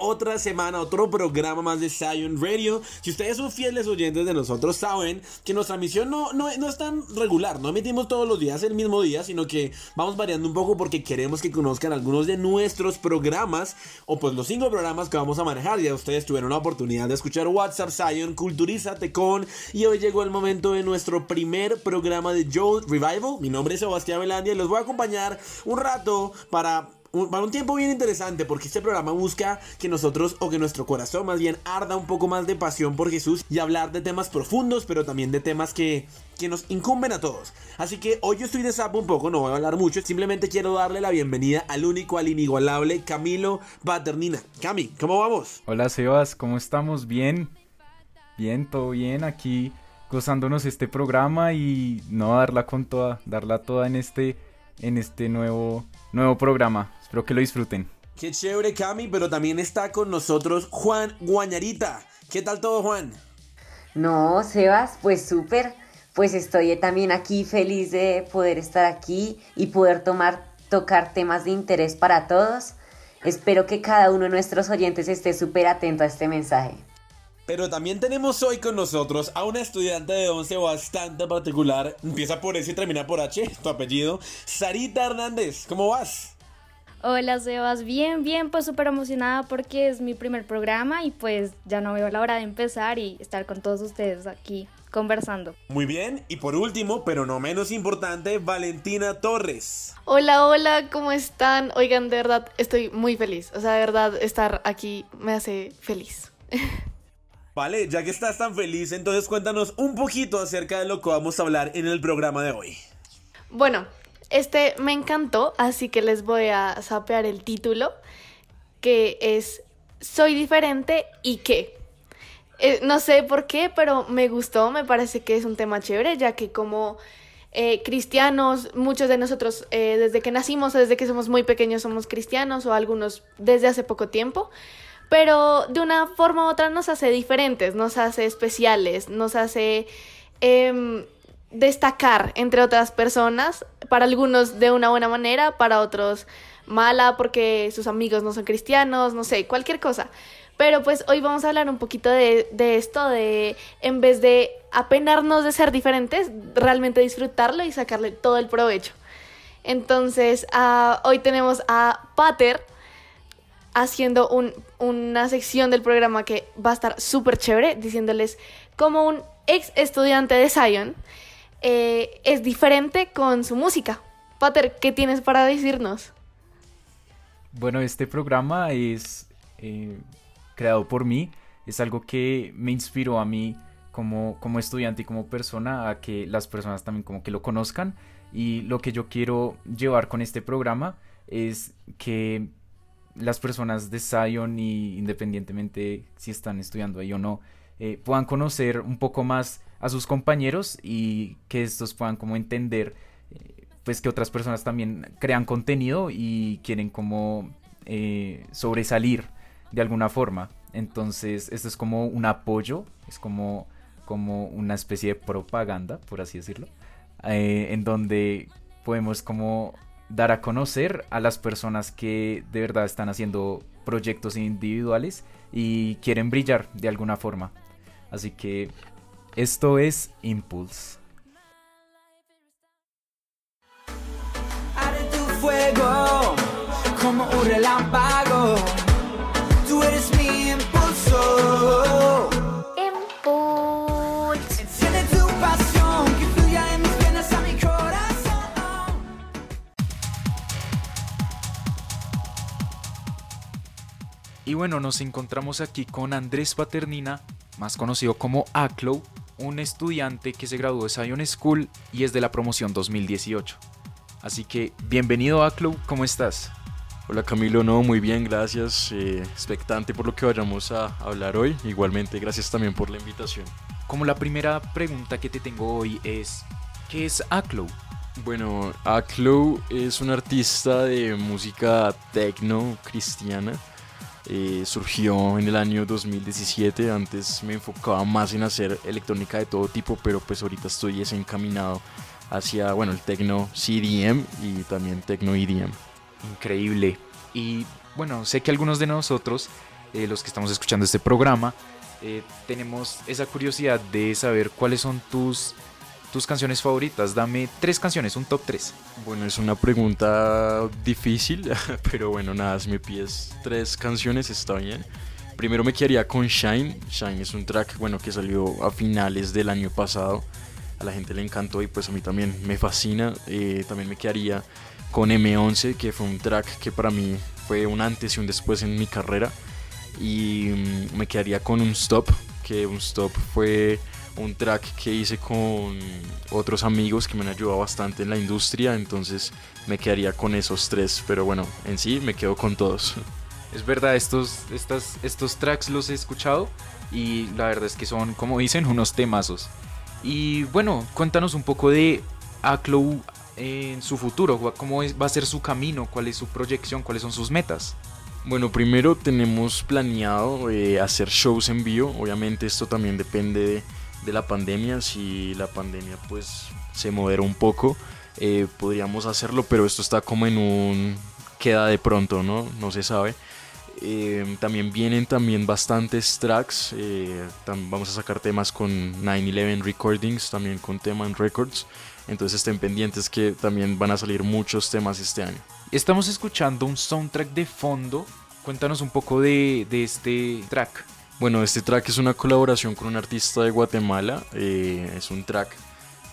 otra semana, otro programa más de Zion Radio. Si ustedes son fieles oyentes de nosotros, saben que nuestra misión no, no, es tan regular. No emitimos todos los días el mismo día, sino que vamos variando un poco porque queremos que conozcan algunos de nuestros programas o pues los cinco programas que vamos a manejar. Ya ustedes tuvieron la oportunidad de escuchar WhatsApp Zion, Culturízate con y hoy llegó el momento de nuestro primer programa de Joe Revival. Mi nombre es Sebastián Velandia y los voy a acompañar un rato para para un tiempo bien interesante porque este programa busca que nosotros o que nuestro corazón más bien arda un poco más de pasión por Jesús y hablar de temas profundos pero también de temas que, que nos incumben a todos. Así que hoy yo estoy de sapo un poco, no voy a hablar mucho, simplemente quiero darle la bienvenida al único, al inigualable Camilo Paternina. Cami, ¿cómo vamos? Hola Sebas, ¿cómo estamos? Bien, bien, todo bien aquí gozándonos este programa y no darla con toda, darla toda en este, en este nuevo, nuevo programa. Espero que lo disfruten. Qué chévere, Cami, pero también está con nosotros Juan Guañarita. ¿Qué tal todo, Juan? No, Sebas, pues súper. Pues estoy también aquí feliz de poder estar aquí y poder tomar, tocar temas de interés para todos. Espero que cada uno de nuestros oyentes esté súper atento a este mensaje. Pero también tenemos hoy con nosotros a una estudiante de 11 bastante particular. Empieza por S y termina por H, tu apellido. Sarita Hernández, ¿cómo vas? Hola Sebas, bien, bien, pues súper emocionada porque es mi primer programa y pues ya no veo la hora de empezar y estar con todos ustedes aquí conversando. Muy bien, y por último, pero no menos importante, Valentina Torres. Hola, hola, ¿cómo están? Oigan, de verdad, estoy muy feliz. O sea, de verdad, estar aquí me hace feliz. Vale, ya que estás tan feliz, entonces cuéntanos un poquito acerca de lo que vamos a hablar en el programa de hoy. Bueno, este me encantó, así que les voy a sapear el título, que es Soy diferente y qué. Eh, no sé por qué, pero me gustó, me parece que es un tema chévere, ya que como eh, cristianos, muchos de nosotros eh, desde que nacimos o desde que somos muy pequeños somos cristianos o algunos desde hace poco tiempo, pero de una forma u otra nos hace diferentes, nos hace especiales, nos hace... Em, destacar entre otras personas, para algunos de una buena manera, para otros mala porque sus amigos no son cristianos, no sé, cualquier cosa. Pero pues hoy vamos a hablar un poquito de, esto, de en vez de apenarnos de ser diferentes, realmente disfrutarlo y sacarle todo el provecho. Entonces, uh, hoy tenemos a Pater haciendo un, una sección del programa que va a estar súper chévere, diciéndoles como un ex estudiante de Zion eh, es diferente con su música. Pater, ¿qué tienes para decirnos? Bueno, este programa es eh, creado por mí, es algo que me inspiró a mí como, como estudiante y como persona a que las personas también como que lo conozcan y lo que yo quiero llevar con este programa es que las personas de Zion y independientemente si están estudiando ahí o no eh, puedan conocer un poco más a sus compañeros y que estos puedan como entender eh, pues que otras personas también crean contenido y quieren como eh, sobresalir de alguna forma. Entonces, esto es como un apoyo, es como, como una especie de propaganda, por así decirlo, en donde podemos como dar a conocer a las personas que de verdad están haciendo proyectos individuales y quieren brillar de alguna forma. Así que esto es Impulse. Haré tu fuego como un relámpago. Tú eres mi impulso. Impulse. Enciende tu pasión que fluya en mis venas a mi corazón. Y bueno, nos encontramos aquí con Andrés Paternina, más conocido como Aclo, un estudiante que se graduó de Zion School y es de la promoción 2018. Así que bienvenido Aclo, ¿cómo estás? Hola Camilo, no, muy bien, gracias. Eh, expectante por lo que vayamos a hablar hoy. Igualmente, gracias también por la invitación. Como la primera pregunta que te tengo hoy es, ¿qué es Aclo? Bueno, Aclo es un artista de música techno cristiana eh, surgió en el año 2017. Antes me enfocaba más en hacer electrónica de todo tipo, pero pues ahorita estoy desencaminado hacia, bueno, el techno CDM y también techno EDM. Increíble. Y bueno, sé que algunos de nosotros, eh, los que estamos escuchando este programa, eh, tenemos esa curiosidad de saber cuáles son tus, tus canciones favoritas. Dame tres canciones, un top 3. Bueno, es una pregunta difícil, pero bueno, nada, si me pides tres canciones está bien. Primero me quedaría con Shine. Shine es un track, bueno, que salió a finales del año pasado. A la gente le encantó y pues a mí también me fascina. Eh, también me quedaría con M11, que fue un track que para mí fue un antes y un después en mi carrera. Y mm, me quedaría con un stop, que un stop fue un track que hice con otros amigos que me han ayudado bastante en la industria, entonces me quedaría con esos tres, pero bueno, en sí me quedo con todos. Es verdad, estos, estas, estos tracks los he escuchado y la verdad es que son, como dicen, unos temazos. Y bueno, cuéntanos un poco de Aclow en su futuro, cómo va a ser su camino, cuál es su proyección, cuáles son sus metas. Bueno, primero tenemos planeado eh, hacer shows en vivo. Obviamente esto también depende de, la pandemia. Si la pandemia pues se modera un poco, eh, podríamos hacerlo, pero esto está como en un queda de pronto, ¿no? No se sabe. Eh, también vienen también bastantes tracks. vamos a sacar temas con 911 Recordings, también con Teman Records. Entonces estén pendientes que también van a salir muchos temas este año. Estamos escuchando un soundtrack de fondo. Cuéntanos un poco de, este track. Bueno, este track es una colaboración con un artista de Guatemala. Eh, es un track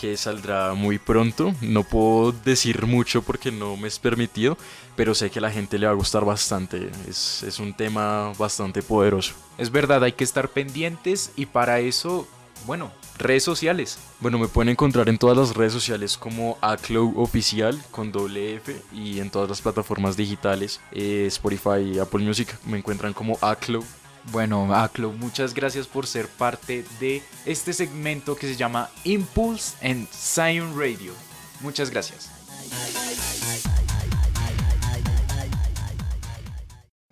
que saldrá muy pronto. No puedo decir mucho porque no me es permitido, pero sé que a la gente le va a gustar bastante. Es, es un tema bastante poderoso. Es verdad, hay que estar pendientes y para eso, bueno, redes sociales. Bueno, me pueden encontrar en todas las redes sociales como Aclow Oficial con doble F y en todas las plataformas digitales, eh, Spotify y Apple Music me encuentran como Aclow. Bueno, Aclow, muchas gracias por ser parte de este segmento que se llama Impulse en Zion Radio. Muchas gracias.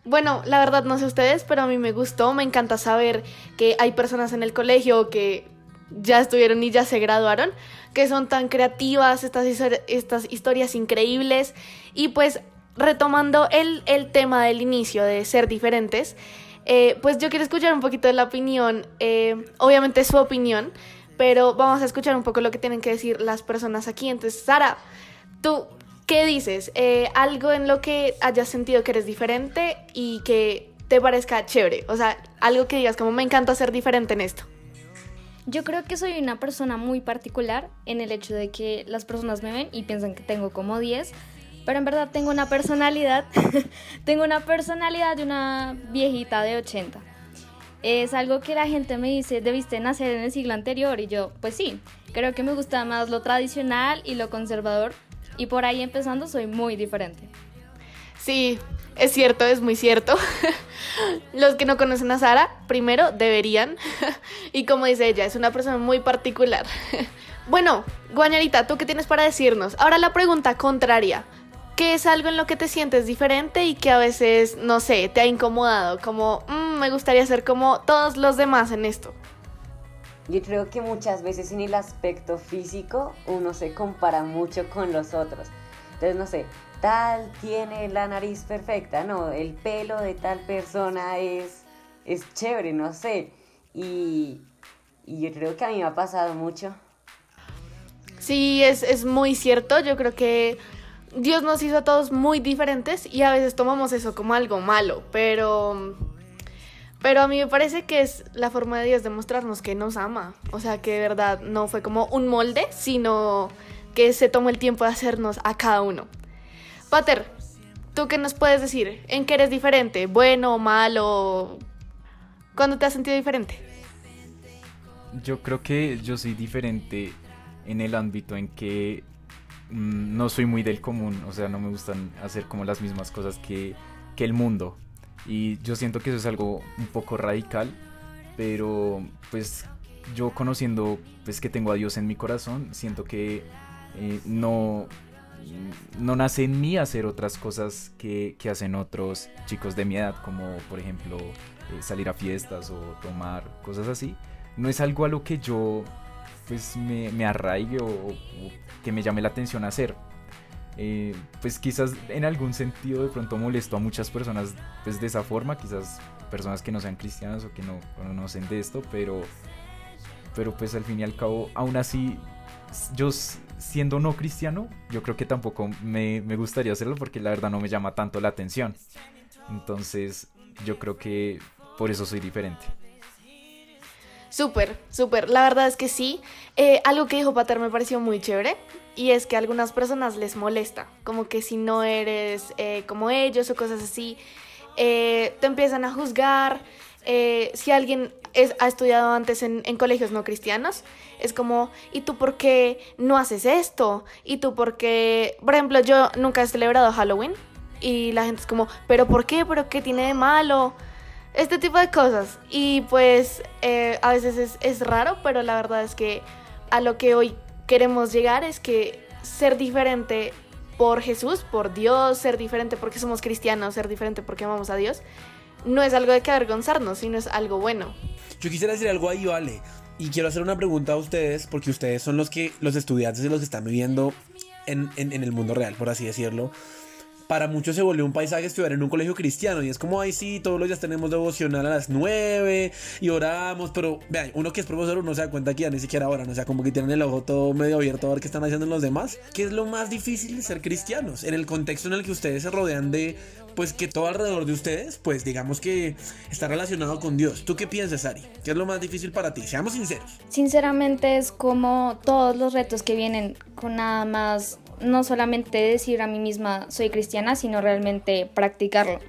Bueno, la verdad no sé ustedes, pero a mí me gustó, me encanta saber que hay personas en el colegio que ya estuvieron y ya se graduaron, que son tan creativas, estas, estas historias increíbles. Y pues retomando el, tema del inicio de ser diferentes, eh, pues yo quiero escuchar un poquito de la opinión, eh, obviamente su opinión, pero vamos a escuchar un poco lo que tienen que decir las personas aquí. Entonces, Sara, tú, ¿qué dices? Eh, algo en lo que hayas sentido que eres diferente y que te parezca chévere, o sea, algo que digas como me encanta ser diferente en esto. Yo creo que soy una persona muy particular en el hecho de que las personas me ven y piensan que tengo como 10, pero en verdad tengo una personalidad, tengo una personalidad de una viejita de 80. Es algo que la gente me dice, debiste nacer en el siglo anterior y yo, pues sí, creo que me gusta más lo tradicional y lo conservador y por ahí empezando soy muy diferente. Sí, es cierto, es muy cierto. Los que no conocen a Sara, primero deberían. y como dice ella, es una persona muy particular. bueno, Guañarita, ¿tú qué tienes para decirnos? Ahora la pregunta contraria. ¿Qué es algo en lo que te sientes diferente y que a veces, no sé, te ha incomodado? Como, mm, me gustaría ser como todos los demás en esto. Yo creo que muchas veces en el aspecto físico uno se compara mucho con los otros. Entonces, no sé, tal tiene la nariz perfecta, no, el pelo de tal persona es, es chévere, no sé. Y, yo creo que a mí me ha pasado mucho. Sí, es, es muy cierto, yo creo que Dios nos hizo a todos muy diferentes y a veces tomamos eso como algo malo, pero... Pero a mí me parece que es la forma de Dios de mostrarnos que nos ama. O sea, que de verdad no fue como un molde, sino que se tomó el tiempo de hacernos a cada uno. Pater, ¿tú qué nos puedes decir? ¿En qué eres diferente? ¿Bueno malo? ¿Cuándo te has sentido diferente? Yo creo que yo soy diferente en el ámbito en que no soy muy del común, o sea, no me gustan hacer como las mismas cosas que, que el mundo. Y yo siento que eso es algo un poco radical, pero pues yo conociendo pues que tengo a Dios en mi corazón, siento que eh, no, no nace en mí hacer otras cosas que, hacen otros chicos de mi edad, como por ejemplo eh, salir a fiestas o tomar cosas así. No es algo a lo que yo pues me, arraigue o, que me llame la atención hacer. eh, pues quizás en algún sentido de pronto molesto a muchas personas pues de esa forma, quizás personas que no sean cristianas o que no conocen de esto, pero, pero pues al fin y al cabo, aún así, yo siendo no cristiano, yo creo que tampoco me, me gustaría hacerlo porque la verdad no me llama tanto la atención. Entonces, yo creo que por eso soy diferente. Súper, súper. La verdad es que sí. Eh, algo que dijo Pater me pareció muy chévere. Y es que a algunas personas les molesta. Como que si no eres eh, como ellos o cosas así, eh, te empiezan a juzgar. si alguien ha estudiado antes en, en, colegios no cristianos, es como, ¿y tú por qué no haces esto? ¿Y tú por qué? Por ejemplo, yo nunca he celebrado Halloween. Y la gente es como, ¿pero por qué? ¿Pero qué tiene de malo? Este tipo de cosas. Y pues eh, a veces es, es, raro, pero la verdad es que a lo que hoy queremos llegar es que ser diferente por Jesús, por Dios, ser diferente porque somos cristianos, ser diferente porque amamos a Dios, no es algo de que avergonzarnos, sino es algo bueno. Yo quisiera decir algo ahí, Vale. Y quiero hacer una pregunta a ustedes, porque ustedes son los que, los estudiantes y los que están viviendo en, en, en el mundo real, por así decirlo para muchos se volvió un paisaje estudiar en un colegio cristiano. Y es como, ay, sí, todos los días tenemos devocional a las 9 y oramos. Pero vean, uno que es profesor, uno se da cuenta que ya ni siquiera oran. O sea, como que tienen el ojo todo medio abierto a ver qué están haciendo los demás. ¿Qué es lo más difícil de ser cristianos? En el contexto en el que ustedes se rodean de, pues que todo alrededor de ustedes, pues digamos que está relacionado con Dios. ¿Tú qué piensas, Ari? ¿Qué es lo más difícil para ti? Seamos sinceros. Sinceramente es como todos los retos que vienen con nada más no solamente decir a mí misma soy cristiana, sino realmente practicarlo.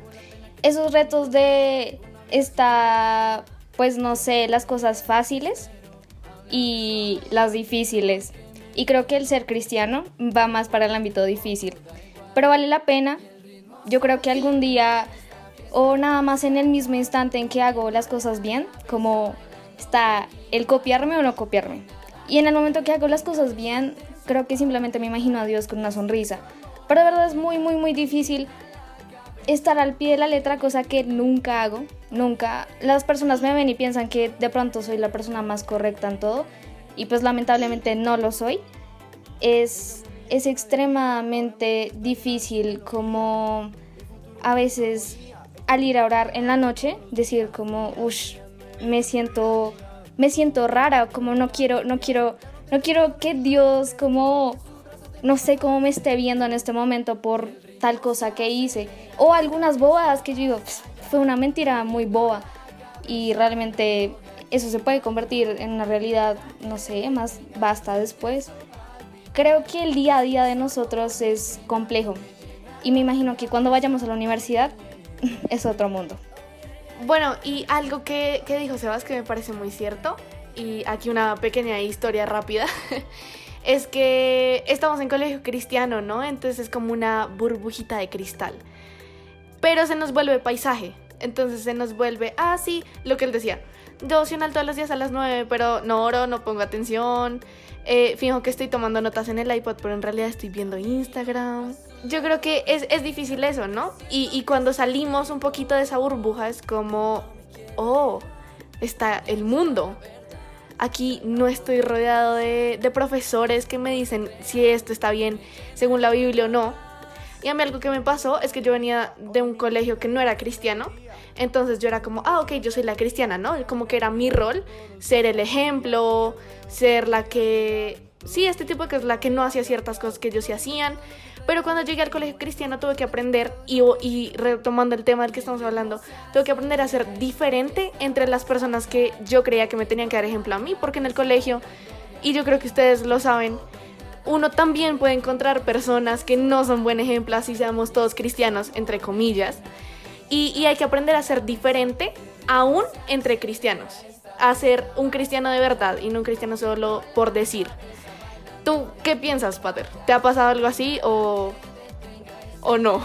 Esos retos de esta, pues no sé, las cosas fáciles y las difíciles. Y creo que el ser cristiano va más para el ámbito difícil. Pero vale la pena. Yo creo que algún día, o nada más en el mismo instante en que hago las cosas bien, como está el copiarme o no copiarme. Y en el momento que hago las cosas bien, creo que simplemente me imagino a Dios con una sonrisa. Pero de verdad es muy, muy, muy difícil estar al pie de la letra, cosa que nunca hago, nunca. Las personas me ven y piensan que de pronto soy la persona más correcta en todo, y pues lamentablemente no lo soy. Es, es extremadamente difícil como a veces al ir a orar en la noche, decir como, uff, me siento, me siento rara, como no quiero, no quiero no quiero que Dios como, no sé cómo me esté viendo en este momento por tal cosa que hice. O algunas bobadas que yo digo, fue una mentira muy boba. Y realmente eso se puede convertir en una realidad, no sé, más basta después. Creo que el día a día de nosotros es complejo. Y me imagino que cuando vayamos a la universidad es otro mundo. Bueno, y algo que, que dijo Sebas que me parece muy cierto y aquí una pequeña historia rápida, es que estamos en colegio cristiano, ¿no? Entonces es como una burbujita de cristal. Pero se nos vuelve paisaje. Entonces se nos vuelve, ah, sí, lo que él decía. Devocional todos los días a las 9, pero no oro, no pongo atención. Eh, fijo que estoy tomando notas en el iPod, pero en realidad estoy viendo Instagram. Yo creo que es, es difícil eso, ¿no? Y, y cuando salimos un poquito de esa burbuja es como, oh, está el mundo. Aquí no estoy rodeado de, profesores que me dicen si esto está bien según la Biblia o no. Y a mí algo que me pasó es que yo venía de un colegio que no era cristiano. Entonces yo era como, ah, ok, yo soy la cristiana, ¿no? Como que era mi rol ser el ejemplo, ser la que... Sí, este tipo que es la que no hacía ciertas cosas que ellos sí hacían. Pero cuando llegué al colegio cristiano tuve que aprender, y, y retomando el tema del que estamos hablando, tuve que aprender a ser diferente entre las personas que yo creía que me tenían que dar ejemplo a mí, porque en el colegio, y yo creo que ustedes lo saben, uno también puede encontrar personas que no son buen ejemplo, así seamos todos cristianos, entre comillas, y hay que aprender a ser diferente aún entre cristianos, a ser un cristiano de verdad y no un cristiano solo por decir. ¿Tú qué piensas, Pater? ¿Te ha pasado algo así o, o no?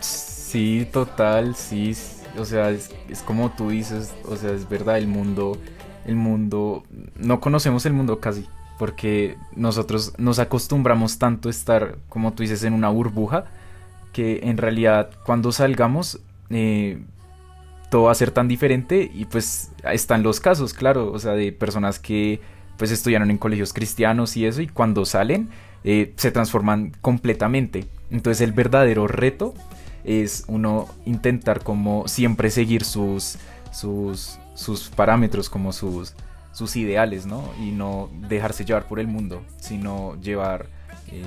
Sí, total, sí. O sea, es, como tú dices, o sea, es verdad, el mundo, el mundo, no conocemos el mundo casi, porque nosotros nos acostumbramos tanto a estar, como tú dices, en una burbuja, que en realidad cuando salgamos, eh, todo va a ser tan diferente y pues están los casos, claro, o sea, de personas que pues estudiaron en colegios cristianos y eso, y cuando salen, eh, se transforman completamente. Entonces el verdadero reto es uno intentar como siempre seguir sus, sus, sus parámetros, como sus, sus ideales, ¿no? Y no dejarse llevar por el mundo, sino llevar, eh,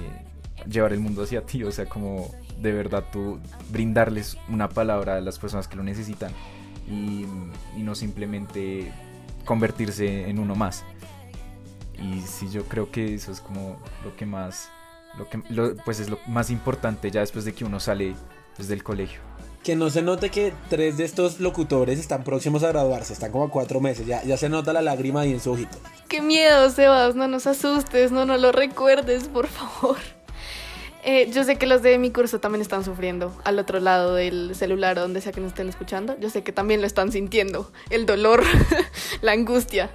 llevar el mundo hacia ti, o sea, como de verdad tú brindarles una palabra a las personas que lo necesitan y, no simplemente convertirse en uno más. Y sí, yo creo que eso es como lo que más, lo que, pues es lo más importante ya después de que uno sale desde el colegio. Que no se note que tres de estos locutores están próximos a graduarse, están como a cuatro meses, ya, ya se nota la lágrima ahí en su ojito. Qué miedo, Sebas, no nos asustes, no nos lo recuerdes, por favor. Eh, yo sé que los de mi curso también están sufriendo al otro lado del celular, donde sea que nos estén escuchando. Yo sé que también lo están sintiendo, el dolor, la angustia.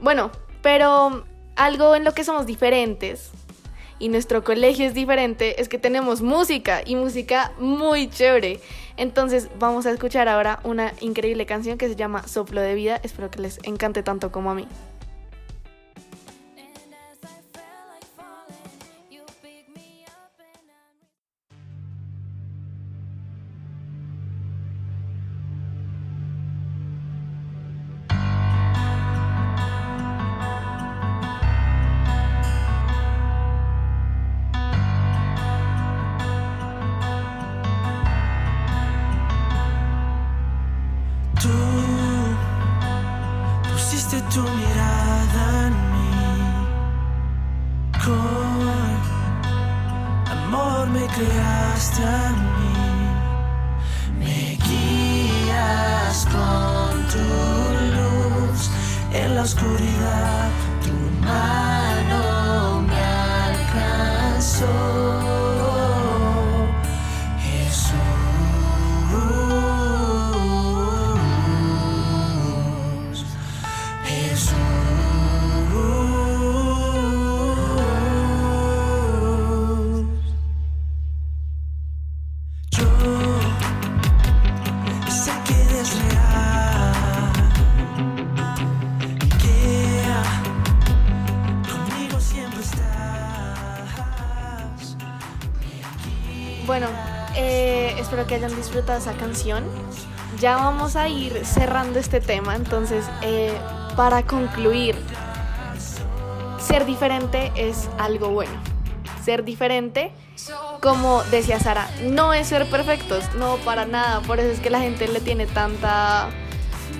Bueno, pero algo en lo que somos diferentes y nuestro colegio es diferente es que tenemos música y música muy chévere. Entonces vamos a escuchar ahora una increíble canción que se llama Soplo de Vida. Espero que les encante tanto como a mí. la oscuridad, tu mano me alcanzó. Que hayan disfrutado esa canción. Ya vamos a ir cerrando este tema, entonces eh, para concluir, ser diferente es algo bueno. Ser diferente, como decía Sara, no es ser perfectos, no para nada. Por eso es que la gente le tiene tanta,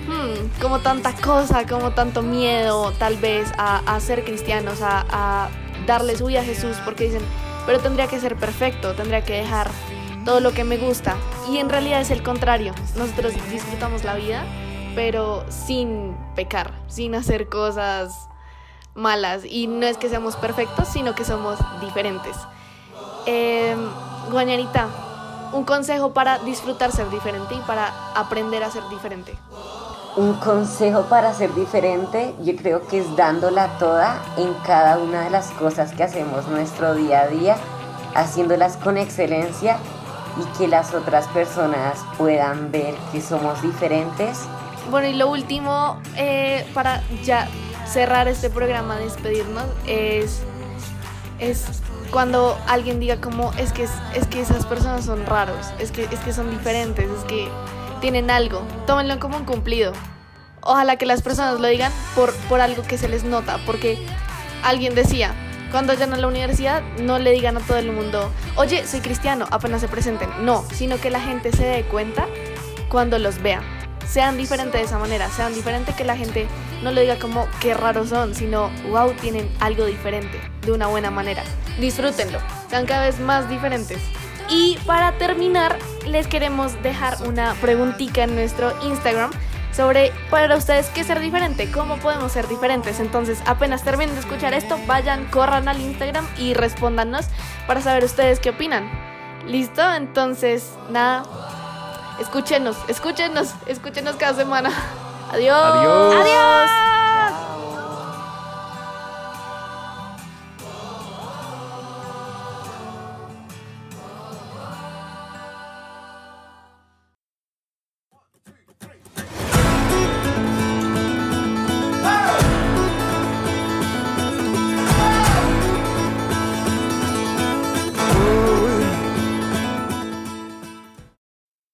hmm, como tanta cosa, como tanto miedo tal vez a, ser cristianos, a, darle su a Jesús, porque dicen, pero tendría que ser perfecto, tendría que dejar todo lo que me gusta. Y en realidad es el contrario. Nosotros disfrutamos la vida, pero sin pecar, sin hacer cosas malas. Y no es que seamos perfectos, sino que somos diferentes. Eh, Guañanita, un consejo para disfrutar ser diferente y para aprender a ser diferente. Un consejo para ser diferente, yo creo que es dándola toda en cada una de las cosas que hacemos nuestro día a día, haciéndolas con excelencia y que las otras personas puedan ver que somos diferentes. Bueno, y lo último, eh, para ya cerrar este programa, despedirnos, es, es cuando alguien diga como es que, es, que esas personas son raros, es que, es que son diferentes, es que tienen algo, tómenlo como un cumplido. Ojalá que las personas lo digan por, por algo que se les nota, porque alguien decía, cuando vayan a la universidad, no le digan a todo el mundo, oye, soy cristiano, apenas se presenten. No, sino que la gente se dé cuenta cuando los vea. Sean diferentes de esa manera, sean diferentes que la gente no le diga como qué raros son, sino wow, tienen algo diferente, de una buena manera. Disfrútenlo, sean cada vez más diferentes. Y para terminar, les queremos dejar una preguntita en nuestro Instagram sobre para ustedes qué ser diferente, cómo podemos ser diferentes. Entonces, apenas terminen de escuchar esto, vayan, corran al Instagram y respóndanos para saber ustedes qué opinan. ¿Listo? Entonces, nada. Escúchenos, escúchenos, escúchenos cada semana. Adiós. Adiós. Adiós.